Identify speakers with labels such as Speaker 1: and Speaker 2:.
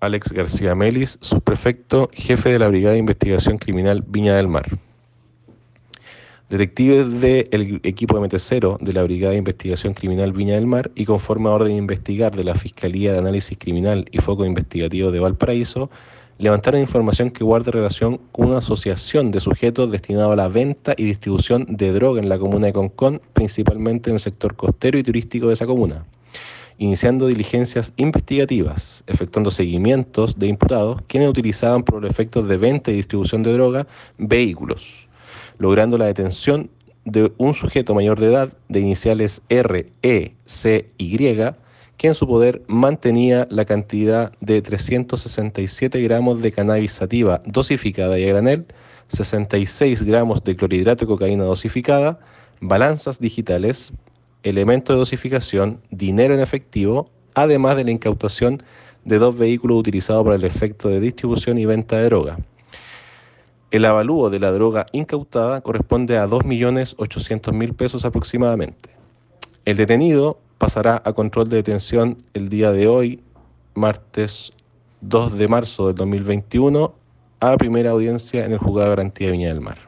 Speaker 1: Alex García Melis, subprefecto, jefe de la Brigada de Investigación Criminal Viña del Mar. Detectives del equipo de MT0 de la Brigada de Investigación Criminal Viña del Mar y conforme a orden de investigar de la Fiscalía de Análisis Criminal y Foco Investigativo de Valparaíso, levantaron información que guarda relación con una asociación de sujetos destinado a la venta y distribución de droga en la comuna de Concón, principalmente en el sector costero y turístico de esa comuna iniciando diligencias investigativas, efectuando seguimientos de imputados quienes utilizaban por los efectos de venta y distribución de droga vehículos, logrando la detención de un sujeto mayor de edad de iniciales R, E, C, Y, que en su poder mantenía la cantidad de 367 gramos de cannabis sativa dosificada y a granel, 66 gramos de clorhidrato de cocaína dosificada, balanzas digitales, elemento de dosificación, dinero en efectivo, además de la incautación de dos vehículos utilizados para el efecto de distribución y venta de droga. El avalúo de la droga incautada corresponde a 2.800.000 pesos aproximadamente. El detenido pasará a control de detención el día de hoy, martes 2 de marzo del 2021, a primera audiencia en el juzgado de garantía de Viña del Mar.